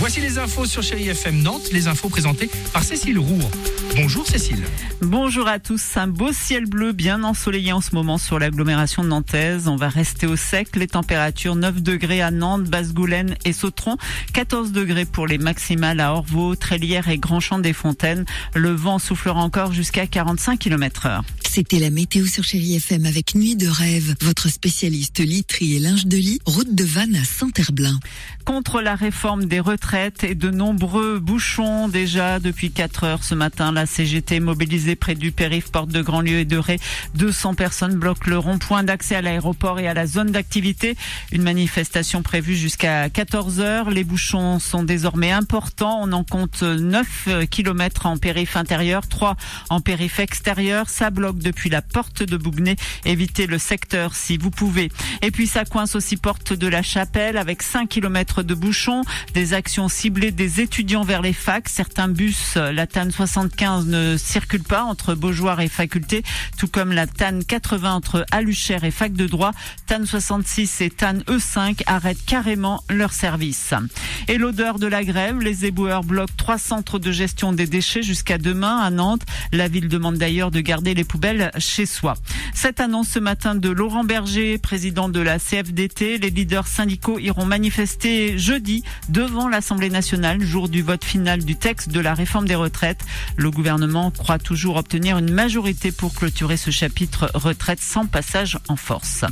Voici les infos sur Chéri FM Nantes, les infos présentées par Cécile Roux. Bonjour Cécile. Bonjour à tous. Un beau ciel bleu bien ensoleillé en ce moment sur l'agglomération nantaise. On va rester au sec. Les températures 9 degrés à Nantes, Basse-Goulaine et Sautron. 14 degrés pour les maximales à Orvaux, Trélière et Grandchamp des Fontaines. Le vent soufflera encore jusqu'à 45 km heure. C'était la météo sur Chérie FM avec Nuit de rêve. Votre spécialiste literie et linge de lit. Route de Vannes à Saint-Herblain. Contre la réforme des retraites et de nombreux bouchons déjà depuis 4 heures ce matin. La CGT mobilisée près du périph' porte de Grandlieu et de Ré. 200 personnes bloquent le rond-point d'accès à l'aéroport et à la zone d'activité. Une manifestation prévue jusqu'à 14 heures. Les bouchons sont désormais importants. On en compte 9 km en périph' intérieur, 3 en périph' extérieur. Ça bloque depuis la porte de Bougnay. Évitez le secteur si vous pouvez. Et puis ça coince aussi porte de la Chapelle avec 5 km de bouchons. Des actions ciblées des étudiants vers les facs. Certains bus, la TAN 75 ne circulent pas entre Beaujoire et faculté, tout comme la TAN 80 entre Aluchère et fac de droit. TAN 66 et TAN E5 arrêtent carrément leur service. Et l'odeur de la grève, les éboueurs bloquent trois centres de gestion des déchets jusqu'à demain à Nantes. La ville demande d'ailleurs de garder les poubelles chez soi. Cette annonce ce matin de Laurent Berger, président de la CFDT, les leaders syndicaux iront manifester jeudi devant l'Assemblée nationale, jour du vote final du texte de la réforme des retraites. Le gouvernement croit toujours obtenir une majorité pour clôturer ce chapitre retraite sans passage en force.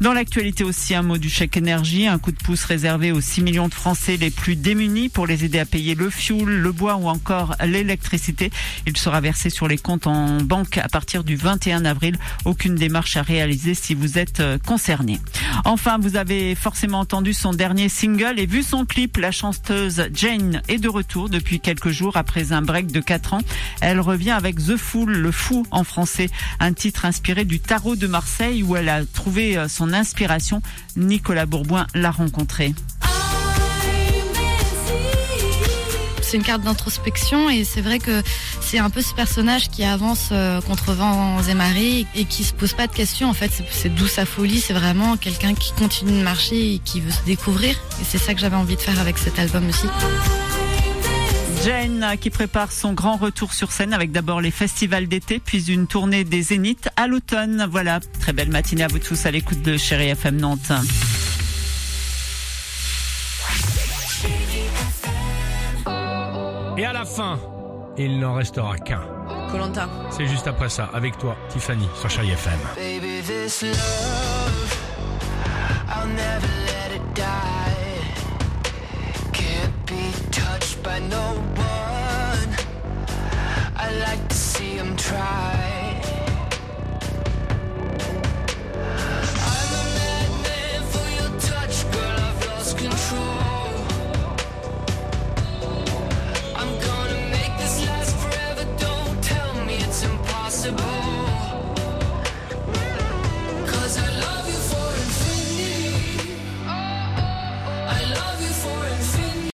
Dans l'actualité aussi, un mot du chèque énergie, un coup de pouce réservé aux 6 millions de Français les plus démunis pour les aider à payer le fioul, le bois ou encore l'électricité. Il sera versé sur les comptes en banque à partir du 21 avril. Aucune démarche à réaliser si vous êtes euh, concerné. Enfin, vous avez forcément entendu son dernier single et vu son clip. La chanteuse Jane est de retour depuis quelques jours après un break de 4 ans. Elle revient avec The Fool, le fou en français, un titre inspiré du tarot de Marseille où elle a trouvé euh, son inspiration. Nicolas Bourboin l'a rencontré. C'est une carte d'introspection et c'est vrai que c'est un peu ce personnage qui avance euh, contre vents et marées et qui se pose pas de questions. En fait, c'est- d'où sa folie. C'est vraiment quelqu'un qui continue de marcher et qui veut se découvrir. Et c'est ça que j'avais envie de faire avec cet album aussi. Jane euh, qui prépare son grand retour sur scène avec d'abord les festivals d'été, puis une tournée des Zéniths à l'automne. Voilà, très belle matinée à vous tous à l'écoute de Chérie FM Nantes. Et à la fin, il n'en restera qu'un. Colanta. C'est juste après ça, avec toi, Tiffany, sur Chérie FM. Baby, this love, I'll never let it die. Can't be touched by no one. I like to see him try.